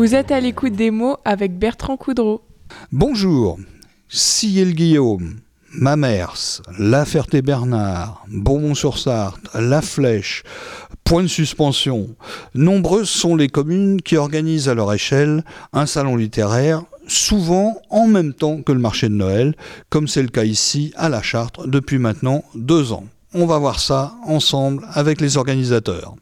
Vous êtes à l'écoute des mots avec Bertrand Coudreau. Bonjour, Ciel Guillaume, Mamers, La Ferté-Bernard, Bourbon-sur-Sarthe, La Flèche, Point de suspension. Nombreuses sont les communes qui organisent à leur échelle un salon littéraire, souvent en même temps que le marché de Noël, comme c'est le cas ici à La Chartre depuis maintenant deux ans. On va voir ça ensemble avec les organisateurs.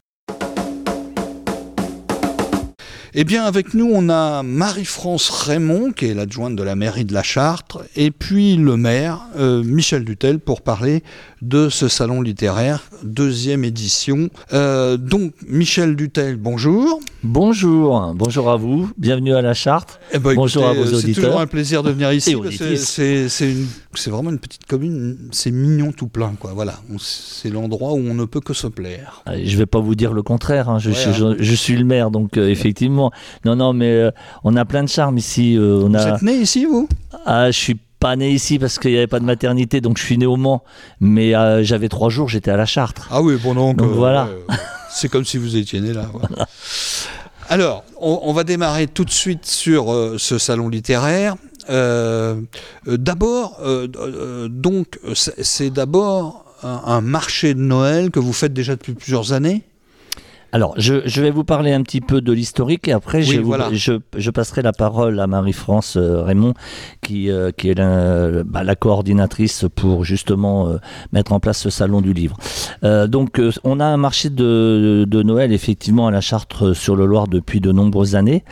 Eh bien, avec nous, on a Marie-France Raymond, qui est l'adjointe de la mairie de la Chartre, et puis le maire, euh, Michel Dutel, pour parler de ce salon littéraire, deuxième édition. Euh, donc, Michel Dutel, bonjour. Bonjour, bonjour à vous, bienvenue à la Chartre. Eh ben, bonjour à vos C'est auditeurs. toujours un plaisir de venir ici. C'est c'est c'est vraiment une petite commune, c'est mignon tout plein, quoi. Voilà, c'est l'endroit où on ne peut que se plaire. Euh, Je vais pas vous dire le contraire, hein, je, Ouais, suis, hein. je, je suis le maire, donc euh, effectivement. Non, non, mais euh, on a plein de charme ici. euh, on Vous a... êtes né ici, vous? Ah, je suis pas né ici parce qu'il n'y avait pas de maternité, donc je suis né au Mans. Mais euh, j'avais trois jours, j'étais à la Chartre. Ah oui, bon donc, Donc voilà. c'est comme si vous étiez né là. Alors, on, on va démarrer tout de suite sur ce salon littéraire. D'abord, donc, c'est c'est d'abord un, un marché de Noël que vous faites déjà depuis plusieurs années? Alors, je, je vais vous parler un petit peu de l'historique et après, je, Oui, voilà. je, je passerai la parole à Marie-France euh, Raymond, qui, euh, qui est la, bah, la coordinatrice pour justement euh, mettre en place ce salon du livre. Euh, donc, on a un marché de, de Noël, effectivement, à la Chartre sur le Loir depuis de nombreuses années.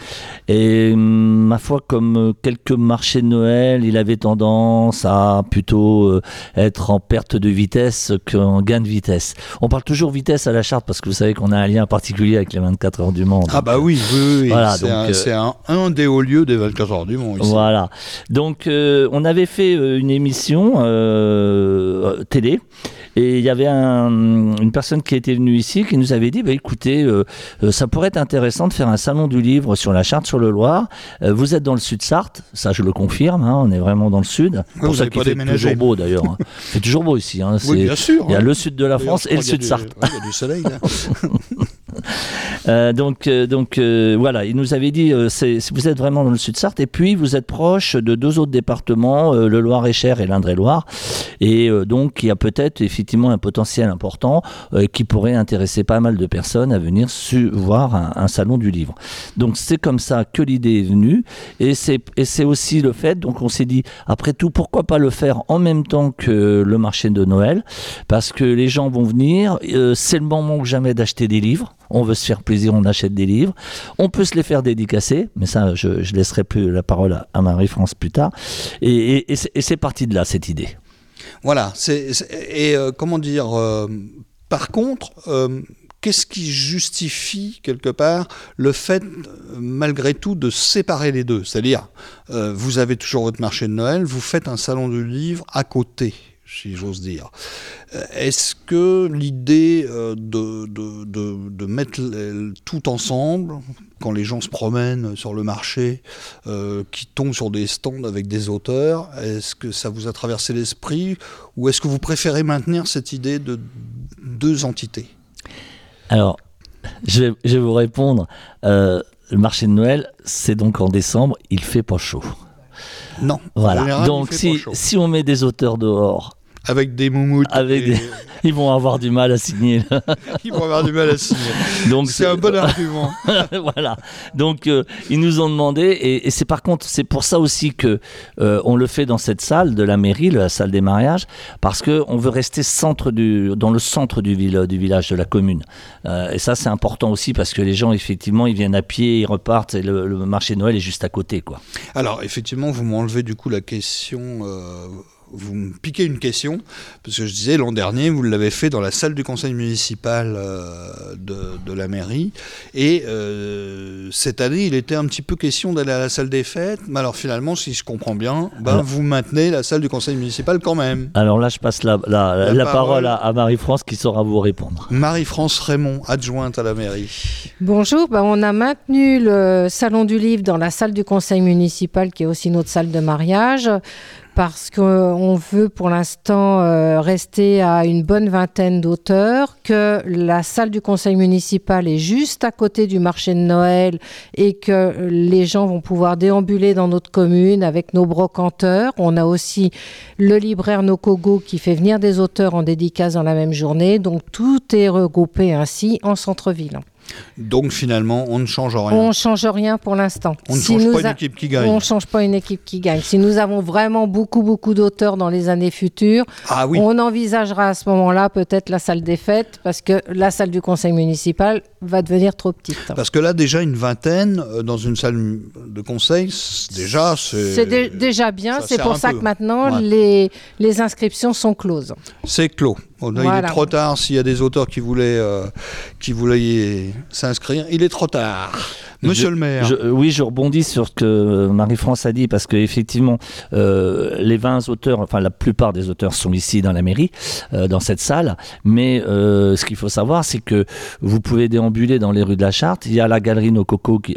Et hum, ma foi, comme quelques marchés de Noël, il avait tendance à plutôt être en perte de vitesse qu'en gain de vitesse. On parle toujours vitesse à la Chartre parce que vous savez qu'on a un lien particulier avec les 24 heures du Mans. Ah bah oui, oui, oui. Voilà, c'est un, euh, un, un des hauts lieux des 24 heures du monde. Ici. Voilà. Donc, euh, on avait fait euh, une émission télé. Et il y avait un- une personne qui était venue ici qui nous avait dit bah, écoutez, euh, euh, ça pourrait être intéressant de faire un salon du livre sur la Charte sur le Loir. Euh, vous êtes dans le sud Sarthe, ça je le confirme, hein, on est vraiment dans le sud. vous pour ça qu'il fait toujours beau d'ailleurs. hein. Fait toujours beau ici. hein. Oui, bien sûr. il y a hein. le sud de la France et le sud Sarthe. Il y a du soleil là. Euh, donc, euh, donc euh, voilà, il nous avait dit, vous êtes vraiment dans le sud Sarthe, et puis vous êtes proche de deux autres départements, le Loir-et-Cher et l'Indre-et-Loire, et donc il y a peut-être effectivement un potentiel important qui pourrait intéresser pas mal de personnes à venir voir un, salon du livre. Donc c'est comme ça que l'idée est venue, et c'est, aussi le fait, donc on s'est dit, après tout, pourquoi pas le faire en même temps que le marché de Noël, parce que les gens vont venir, c'est le moment que jamais d'acheter des livres. On veut se faire plaisir, on achète des livres. On peut se les faire dédicacer, mais ça, je, laisserai plus la parole à, Marie-France plus tard. Et, c'est- parti de là, cette idée. Voilà. et euh, comment dire euh, Par contre, euh, qu'est-ce qui justifie quelque part le fait, malgré tout, de séparer les deux? C'est-à-dire, vous avez toujours votre marché de Noël, vous faites un salon du livre à côté. Si j'ose dire. Euh, Est-ce que l'idée euh, de, de, de- de mettre tout ensemble, quand les gens se promènent sur le marché, euh, qui tombent sur des stands avec des auteurs, est-ce que ça vous a traversé l'esprit ou est-ce que vous préférez maintenir cette idée de deux entités? Alors, je vais, je vais vous répondre. Euh, le marché de Noël, c'est donc en décembre, il fait pas chaud. Non. Voilà. général, donc si, si on met des auteurs dehors, Avec des moumoutes, Avec et- des- ils vont avoir du mal à signer. ils vont avoir du mal à signer. Donc C'est un bon argument. voilà. Donc euh, ils nous ont demandé et, et c'est par contre c'est pour ça aussi que euh, on le fait dans cette salle de la mairie, la salle des mariages, parce que on veut rester centre du dans le centre du, vil- du village de la commune. Euh, et ça c'est important aussi parce que les gens effectivement ils viennent à pied, ils repartent et le, le marché de Noël est juste à côté quoi. Alors, effectivement, vous m'enlevez du coup la question. Vous me piquez une question, parce que je disais l'an dernier, vous l'avez fait dans la salle du conseil municipal euh, de, de la mairie. Et euh, cette année, il était un petit peu question d'aller à la salle des fêtes. Mais alors, finalement, si je comprends bien, ben, Alors- vous maintenez la salle du conseil municipal quand même. Alors là je passe la, la, La la parole. parole à, à Marie-France qui saura vous répondre. Marie-France Raymond, adjointe à la mairie. Bonjour, bah, on a maintenu le salon du livre dans la salle du conseil municipal qui est aussi notre salle de mariage parce qu'on veut pour l'instant euh, rester à une bonne vingtaine d'auteurs, que la salle du conseil municipal est juste à côté du marché de Noël et que les gens vont pouvoir déambuler dans notre commune avec nos brocanteurs. On a aussi le libraire Nokogo qui fait venir des auteurs en dédicace dans la même journée. Donc tout est regroupé ainsi en centre-ville. Donc finalement, on ne change rien. On ne change rien pour l'instant. On ne Si change pas une équipe qui gagne. On ne change pas une équipe qui gagne. Si nous avons vraiment beaucoup, beaucoup d'auteurs dans les années futures, Ah oui. on envisagera à ce moment-là peut-être la salle des fêtes parce que la salle du conseil municipal va devenir trop petite. Parce que là, déjà, une vingtaine euh, dans une salle de conseil, c'est- déjà, c'est. C'est dé- déjà bien, c'est pour ça peu. que maintenant Ouais. les, les inscriptions sont closes. C'est clos. Bon, là, Il est trop tard. S'il y a des auteurs qui voulaient, euh, qui voulaient s'inscrire, il est trop tard. Monsieur Je- le maire. Je- euh, oui, je rebondis sur ce que Marie-France a dit parce qu'effectivement, les 20 auteurs, enfin la plupart des auteurs sont ici dans la mairie, euh, dans cette salle. Mais euh, ce qu'il faut savoir, c'est que vous pouvez déambuler dans les rues de la Charte. Il y a la galerie Nokoko qui,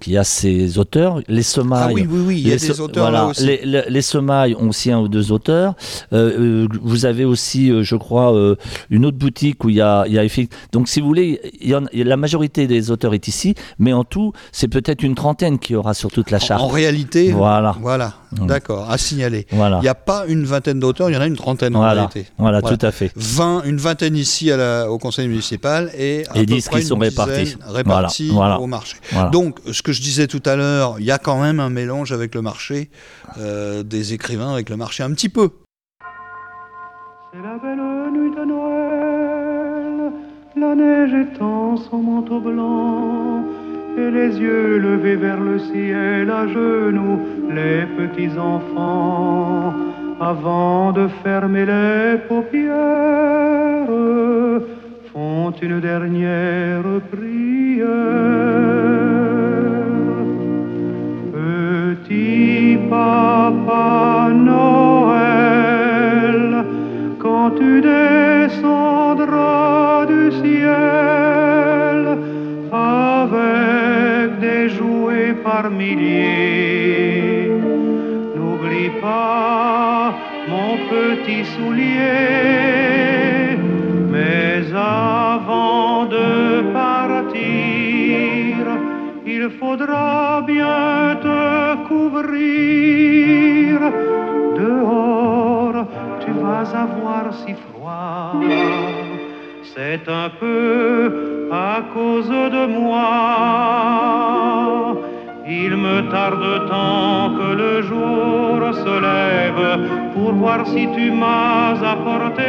qui a ses auteurs. Les Semailles. Ah oui, oui, oui, il y a des auteurs voilà, là aussi. Les, les- les semailles ont aussi un ou deux auteurs. Euh, euh, vous avez aussi, euh, je crois, euh, une autre boutique où il y a, il y a Donc, si vous voulez, il y en- la majorité des auteurs est ici, mais en tout, c'est peut-être une trentaine qui aura sur toute la En charte. réalité, Voilà. voilà, d'accord, à signaler. Voilà. Il n'y a pas une vingtaine d'auteurs, il y en a une trentaine en réalité. Voilà, Voilà. tout à fait. 20, une vingtaine ici à la- au conseil municipal et, à Et peu 10 près qui sont répartis. répartis au marché. Voilà. Donc, ce que je disais tout à l'heure, il y a quand même un mélange avec le marché, euh, des écrivains avec le marché, un petit peu. C'est la belle nuit de Noël, la neige étend son manteau blanc, les yeux levés vers le ciel à genoux, les petits enfants, avant de fermer les paupières, font une dernière prière. Petit papa Noël, quand tu n'oublie pas mon petit soulier, mais avant de partir, il faudra bien te couvrir. Dehors, tu vas avoir si froid. C'est un peu à cause de moi. Il me tarde tant que le jour se lève pour voir si tu m'as apporté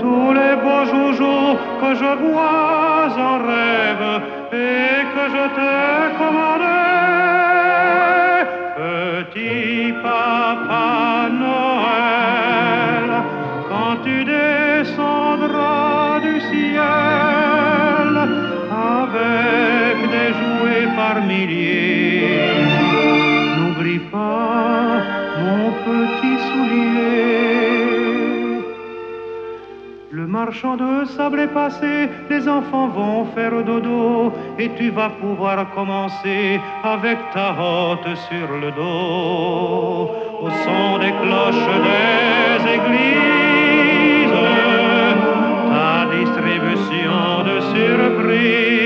tous les beaux joujoux que je vois en rêve et que je t'ai commandé. Petit papa n'oublie pas mon petit soulier. Le marchand de sable est passé, les enfants vont faire dodo et tu vas pouvoir commencer avec ta hotte sur le dos au son des cloches des églises, ta distribution de surprises.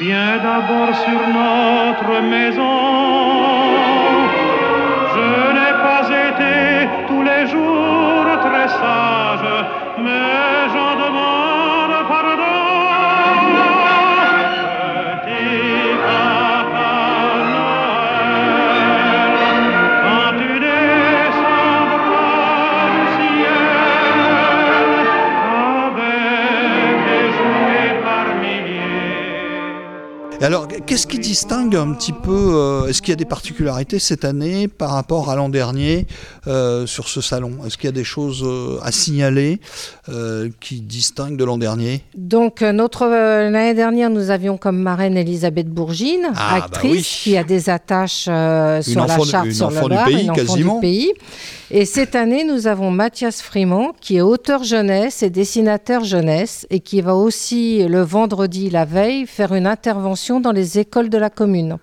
Viens d'abord sur notre maison. Alors, qu'est-ce qui distingue un petit peu euh, Est-ce qu'il y a des particularités cette année par rapport à l'an dernier euh, sur ce salon? Est-ce qu'il y a des choses euh, à signaler qui distinguent de l'an dernier? Donc, notre l'année dernière, nous avions comme marraine Elisabeth Bourgine, Ah, bah actrice, oui. qui a des attaches sur la charte sur le Var, pays, une quasiment. du pays. Et cette année, nous avons Mathias Freeman, qui est auteur jeunesse et dessinateur jeunesse, et qui va aussi, le vendredi, la veille, faire une intervention dans les écoles de la commune.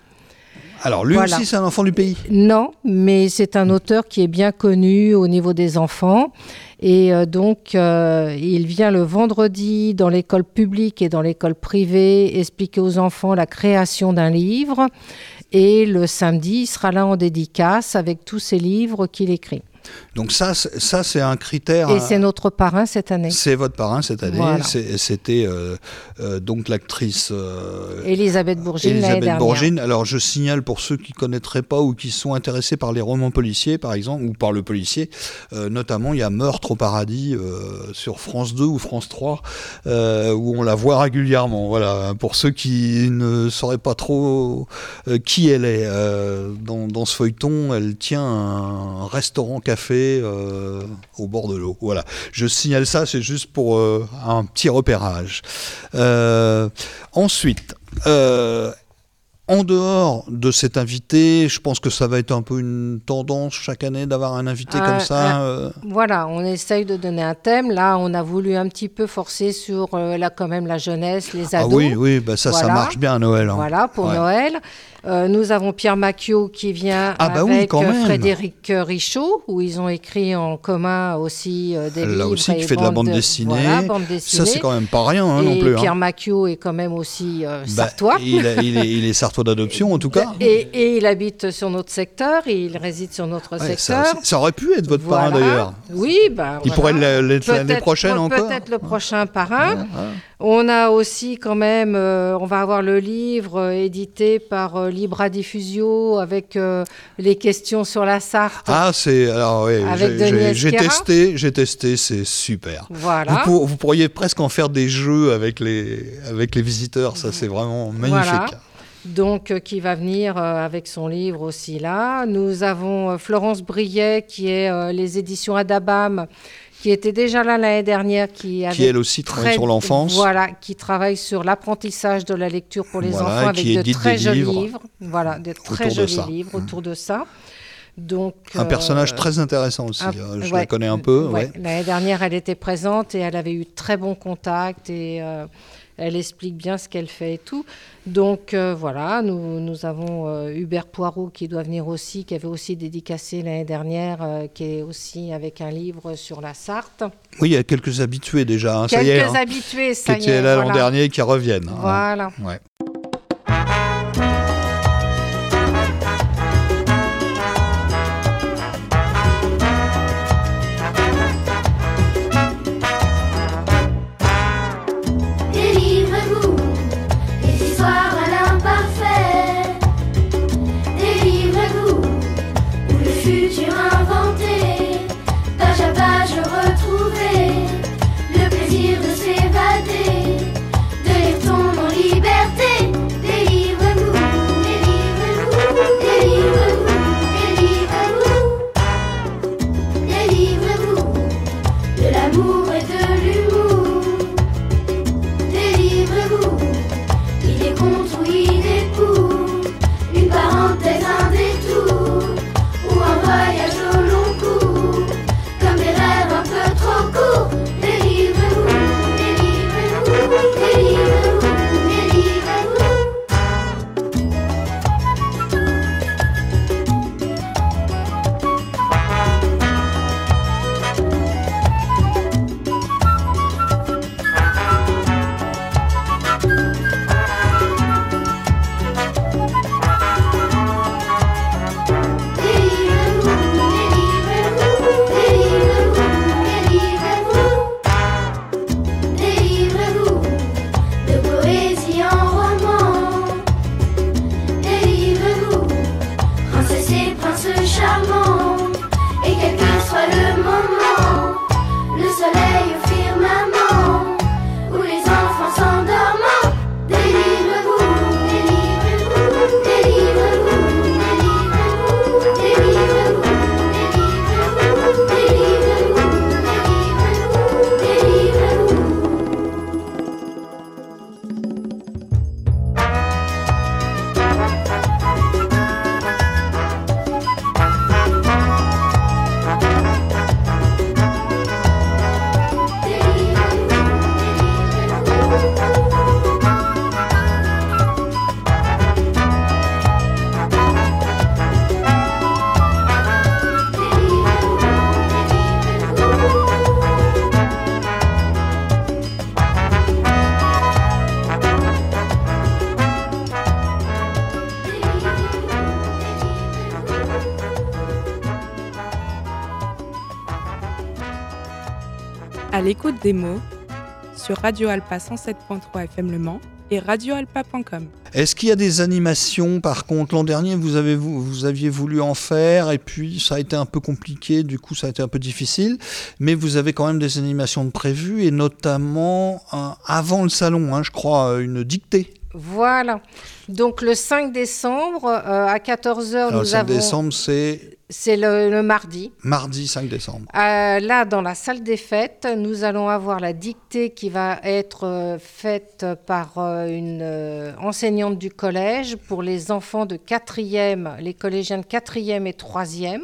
Alors, lui Voilà. aussi, c'est un enfant du pays? Non, mais c'est un auteur qui est bien connu au niveau des enfants. Et euh, donc, euh, il vient le vendredi dans l'école publique et dans l'école privée expliquer aux enfants la création d'un livre. Et le samedi, il sera là en dédicace avec tous ses livres qu'il écrit. Donc ça, c'est- ça c'est un critère. Et c'est notre parrain cette année. C'est votre parrain cette année. Voilà. C'était euh, euh, donc l'actrice euh, Elisabeth Bourgine Elisabeth. Bourgine. Alors je signale pour ceux qui connaîtraient pas ou qui sont intéressés par les romans policiers par exemple ou par le policier, euh, notamment il y a Meurtre au paradis euh, sur France 2 ou France 3 euh, où on la voit régulièrement. Voilà pour ceux qui ne sauraient pas trop euh, qui elle est euh, dans, dans ce feuilleton, elle tient un restaurant café euh, au bord de l'eau. Voilà, je signale ça, c'est juste pour euh, un petit repérage. Euh, ensuite. en dehors de cet invité, je pense que ça va être un peu une tendance chaque année d'avoir un invité Ah, comme ça. ah, Voilà, on essaye de donner un thème. Là, on a voulu un petit peu forcer sur là, quand même la jeunesse, les ah ados. oui, oui, bah ça, ça marche bien à Noël. hein. Voilà, pour Ouais. Noël. Euh, nous avons Pierre Macchio qui vient Ah bah avec euh. Frédéric euh, Richaud, où ils ont écrit en commun aussi euh, des Là livres. aussi, qui fait de la bande de- dessinée. Voilà, bande Ça, c'est quand même pas rien hein, et non plus. hein. Pierre Macchio est quand même aussi euh, Bah, sartois. il, est, il est- il est sartois d'adoption en tout cas. Et, et il habite sur notre secteur, et il réside sur notre Ouais, secteur. ça aurait pu être votre parrain Voilà. d'ailleurs. Oui, ben, Il voilà. pourrait l'être l'année prochaine encore. Peut-être le prochain parrain. On a aussi quand même, on va avoir le livre édité par euh, Libra Diffusio avec euh, les questions sur la Sarthe. Ah, c'est alors oui, j'ai- testé, j'ai testé, c'est super. Vous, Voilà. pour- vous pourriez presque en faire des jeux avec les avec les visiteurs, ça c'est vraiment magnifique. Voilà. Donc, euh, qui va venir euh, avec son livre aussi là. Nous avons euh, Florence Briet, qui est les éditions Adabam, qui était déjà là l'année dernière, qui avait Qui elle aussi travaille très- sur l'enfance. Voilà, qui travaille sur l'apprentissage de la lecture pour les Voilà, enfants avec qui de très des jolis livres livres. Voilà, de très de jolis ça. livres autour de ça. Donc, Un euh, personnage très intéressant aussi. un- euh, je ouais, la connais un peu. ouais. ouais. L'année dernière, elle était présente et elle avait eu très bon contact et euh, elle explique bien ce qu'elle fait et tout. Donc euh, voilà, nous, nous avons euh, Hubert Poirot qui doit venir aussi, qui avait aussi dédicacé l'année dernière, euh, qui est aussi avec un livre sur la Sarthe. Oui, il y a quelques habitués déjà. hein, ça y est, Quelques hein, habitués, qui ça y étaient est. là l'an voilà. dernier et qui reviennent. hein. Voilà. Ouais. À l'écoute des mots sur Radio Alpa 107.3 FM Le Mans et radioalpa.com. Est-ce qu'il y a des animations par contre? L'an dernier, vous, avez, vous, vous aviez voulu en faire et puis ça a été un peu compliqué, du coup ça a été un peu difficile. Mais vous avez quand même des animations de prévues et notamment euh, avant le salon, hein, je crois, une dictée. Voilà. Donc le 5 décembre euh, à 14h, Alors, le nous 5 avons. décembre, c'est C'est le, le mardi. mardi 5 décembre. Euh, là, dans la salle des fêtes, nous allons avoir la dictée qui va être euh, faite par euh, une enseignante du collège pour les enfants de 4e, les collégiens de 4e et 3e.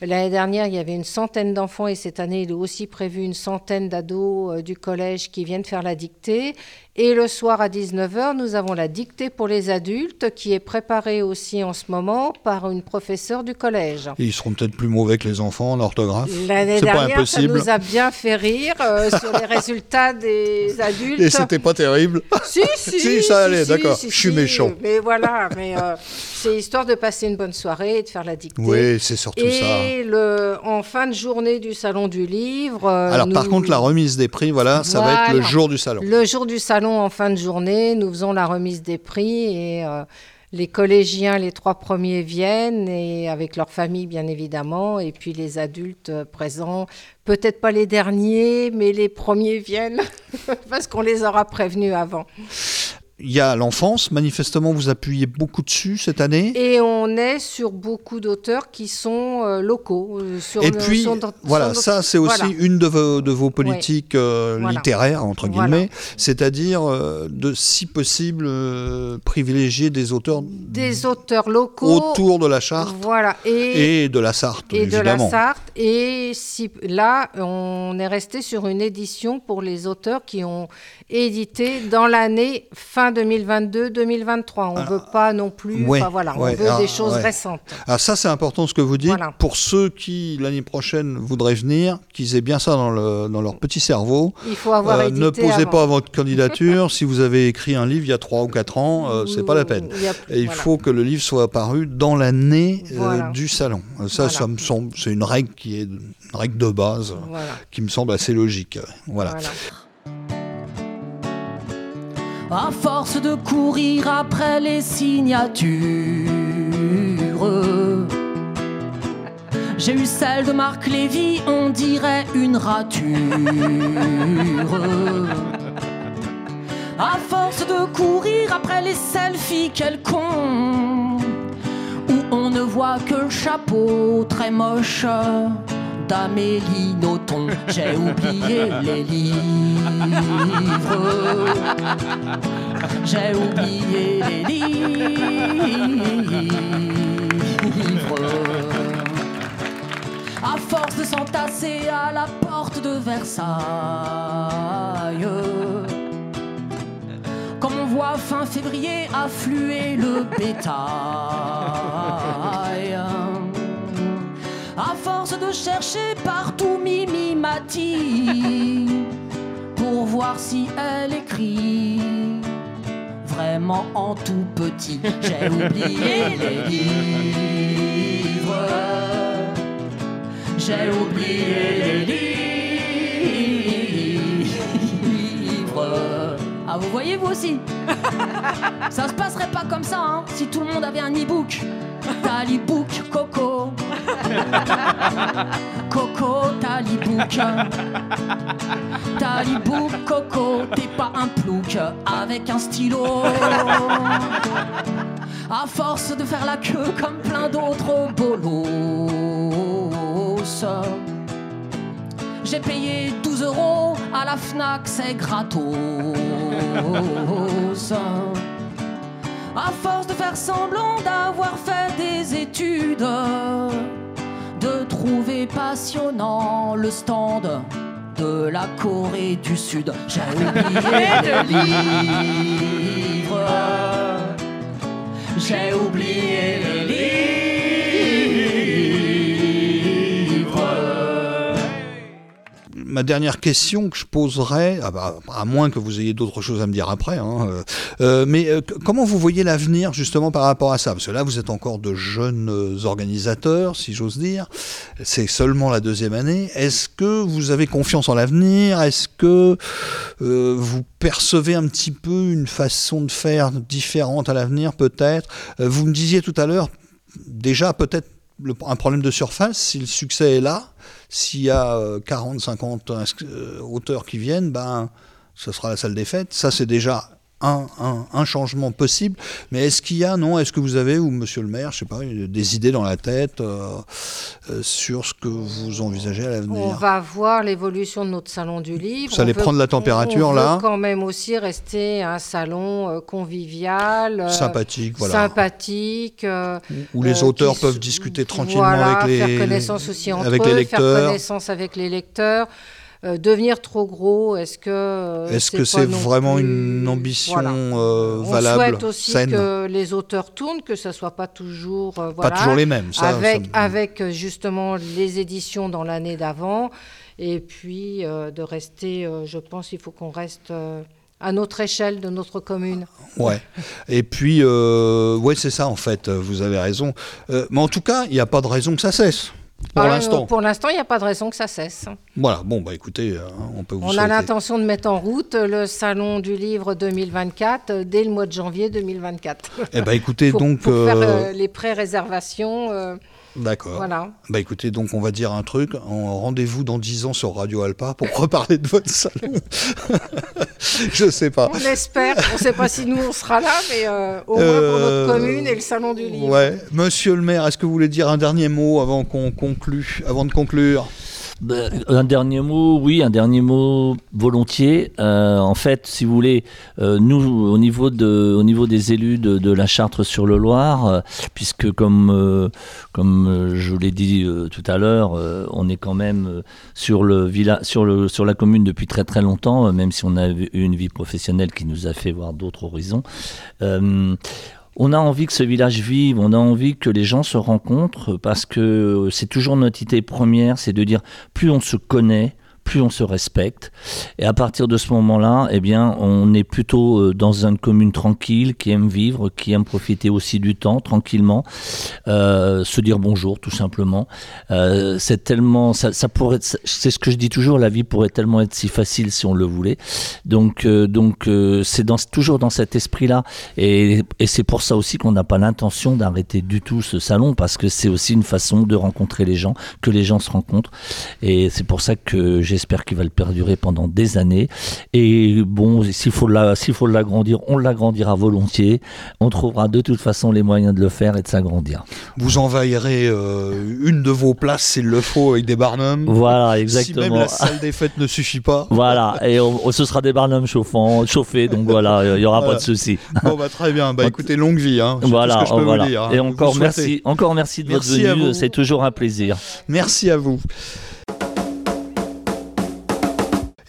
L'année dernière, il y avait une centaine d'enfants et cette année, il est aussi prévu une centaine d'ados du collège qui viennent faire la dictée. Et le soir à 19h, nous avons la dictée pour les adultes qui est préparée aussi en ce moment par une professeure du collège. Et ils seront peut-être plus mauvais que les enfants en orthographe. L'année C'est pas dernière, ça nous a bien fait rire euh, sur les résultats des adultes. Et c'était pas terrible. Si, si, Si, ça allait, d'accord. si, Je suis méchant. Mais voilà, mais euh, c'est histoire de passer une bonne soirée et de faire la dictée. Oui, c'est surtout ça. et en fin de journée du salon du livre. euh, Alors par contre, la remise des prix, voilà, ça va être le jour du salon. Le jour du salon, en fin de journée, nous faisons la remise des prix et euh, les collégiens, les trois premiers viennent et avec leur famille, bien évidemment, et puis les adultes euh, présents, peut-être pas les derniers, mais les premiers viennent parce qu'on les aura prévenus avant. Il y a l'enfance, manifestement vous appuyez beaucoup dessus cette année. Et on est sur beaucoup d'auteurs qui sont euh, locaux. euh, sur Et puis, sur notre- voilà, sur ça c'est aussi voilà. une de vos, de vos politiques euh, Voilà. littéraires, entre Voilà. guillemets, c'est-à-dire de, si possible, euh, privilégier des auteurs des auteurs locaux. autour de la Chartre Voilà. Et, et de la Sarthe, et de la Sarthe. Et si, là, on est resté sur une édition pour les auteurs qui ont édité dans l'année fin 2022-2023. On ne veut pas non plus. ouais, enfin, voilà, ouais, on veut ah, des choses ouais. récentes. Alors ça c'est important ce que vous dites. Voilà. Pour ceux qui l'année prochaine voudraient venir, qu'ils aient bien ça dans, le, dans leur petit cerveau. Il faut avoir Euh, ne posez avant. pas votre candidature. si vous avez écrit un livre il y a 3 ou 4 ans, euh, c'est pas la peine. Il y a- Et il voilà. faut que le livre soit apparu dans l'année euh, du salon. Euh, Ça, ça me semble, c'est une règle qui est une règle de base, qui me semble assez logique. Voilà. À force de courir après les signatures, j'ai eu celle de Marc Lévy, on dirait une rature. À force de courir après les selfies quelconques, où on ne voit que le chapeau très moche d'Amélie Nothomb, j'ai oublié les livres. J'ai oublié les livres. À force de s'entasser à la porte de Versailles, comme on voit fin février affluer le bétail. De chercher partout Mimi Mati pour voir si elle écrit vraiment en tout petit. J'ai oublié les livres. J'ai oublié les livres. Ah, vous voyez vous aussi Ça se passerait pas comme ça hein, si tout le monde avait un e-book. T'as l'e-book Coco. Coco. T'as l'e-book Coco, t'es pas un plouc avec un stylo. À force de faire la queue comme plein d'autres bolos, j'ai payé 12 euros à la Fnac, c'est gratos. À force de faire semblant d'avoir fait des études, de trouver passionnant le stand de la Corée du Sud. J'ai oublié les livres. J'ai oublié dernière question que je poserais, ah bah, à moins que vous ayez d'autres choses à me dire après, hein, euh, euh, mais euh, comment vous voyez l'avenir justement par rapport à ça? Parce que là, vous êtes encore de jeunes organisateurs, si j'ose dire. C'est seulement la deuxième année. Est-ce que vous avez confiance en l'avenir? Est-ce que vous percevez un petit peu une façon de faire différente à l'avenir, peut-être? Vous me disiez tout à l'heure, déjà peut-être un problème de surface, si le succès est là, s'il y a euh, 40, 50 inscri- euh, auteurs qui viennent, ben, ce sera la salle des fêtes. Ça, c'est déjà un, un- un changement possible. Mais est-ce qu'il y a, non, est-ce que vous avez, ou monsieur le maire, je sais pas, des idées dans la tête euh, euh, sur ce que vous envisagez à On l'avenir va voir l'évolution de notre salon du livre. Vous allez On veut- prendre la température, on veut là quand même aussi rester un salon euh, convivial, Sympathique, voilà. sympathique, Où les auteurs peuvent discuter tranquillement voilà, avec les, faire connaissance aussi entre avec eux, les faire connaissance avec les lecteurs. Euh, devenir trop gros, est-ce que euh, Est-ce que c'est vraiment plus- une ambition Voilà. euh, On valable, souhaite aussi saine que les auteurs tournent, que ça soit pas toujours euh, Pas voilà, toujours les mêmes. Ça, avec, ça- avec justement les éditions dans l'année d'avant. Et puis de rester, je pense, il faut qu'on reste à notre échelle de notre commune. Ouais. Et puis, euh, ouais, c'est ça en fait. Vous avez raison. Euh, mais en tout cas, il n'y a pas de raison que ça cesse. Pour Ah, l'instant. Pour l'instant, il n'y a pas de raison que ça cesse. Voilà. Bon, bah écoutez, euh, on peut vous On a l'intention de mettre en route le salon du livre 2024 euh, dès le mois de janvier 2024. Eh ben écoutez, pour, donc, pour faire euh, les pré-réservations. Euh, d'accord. voilà. Bah écoutez, donc on va dire un truc. En rendez-vous dans 10 ans sur Radio Alpa pour reparler de votre salon. Je sais pas. On espère. on ne sait pas si nous on sera là, mais euh, au moins pour Euh, notre commune et le salon du livre. Ouais. Monsieur le maire, est-ce que vous voulez dire un dernier mot avant qu'on conclue, avant de conclure? Un dernier mot, oui, un dernier mot volontiers. Euh, en fait, si vous voulez, euh, nous, au niveau, de, au niveau des élus de, la Chartre sur le Loir, euh, puisque comme, je l'ai dit tout à l'heure, on est quand même sur, le villa, sur, le, sur la commune depuis très très longtemps, même si on a eu une vie professionnelle qui nous a fait voir d'autres horizons. Euh, on a envie que ce village vive, on a envie que les gens se rencontrent parce que c'est toujours notre idée première, c'est de dire plus on se connaît, plus on se respecte. Et à partir de ce moment-là, eh bien, on est plutôt euh, dans une commune tranquille, qui aime vivre, qui aime profiter aussi du temps tranquillement, euh, se dire bonjour tout simplement. Euh, c'est tellement, ça, pourrait, c'est ce que je dis toujours, la vie pourrait tellement être si facile si on le voulait. Donc, donc, c'est toujours dans cet esprit-là, et, et c'est pour ça aussi qu'on n'a pas l'intention d'arrêter du tout ce salon, parce que c'est aussi une façon de rencontrer les gens, que les gens se rencontrent, et c'est pour ça que j'espère qu'il va le perdurer pendant des années. Et bon, s'il faut la- s'il faut l'agrandir, on l'agrandira volontiers. On trouvera de toute façon les moyens de le faire et de s'agrandir. Vous envahirez euh, une de vos places s'il le faut avec des barnums. Voilà, Si même exactement. la salle des fêtes ne suffit pas. Voilà, et on- ce sera des barnums chauffants, chauffés, donc voilà, il n'y aura Voilà. pas de souci. Bon bah très bien. Bah écoutez, longue vie. Hein. Voilà, dire. hein. Et encore merci, encore merci de Merci votre venue, c'est toujours un plaisir. Merci à vous.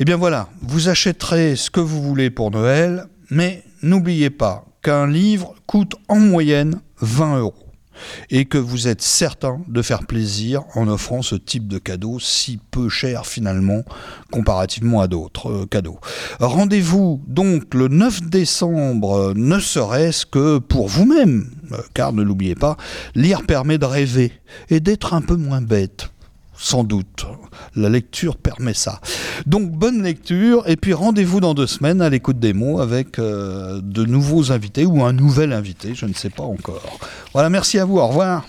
Eh bien voilà, vous achèterez ce que vous voulez pour Noël, mais n'oubliez pas qu'un livre coûte en moyenne 20 euros et que vous êtes certain de faire plaisir en offrant ce type de cadeau si peu cher finalement comparativement à d'autres euh, cadeaux. Rendez-vous donc le 9 décembre, ne serait-ce que pour vous-même, euh, car ne l'oubliez pas, lire permet de rêver et d'être un peu moins bête. Sans doute. La lecture permet ça. Donc bonne lecture et puis rendez-vous dans deux semaines à l'écoute des mots avec euh, de nouveaux invités ou un nouvel invité, je ne sais pas encore. Voilà, merci à vous, au revoir.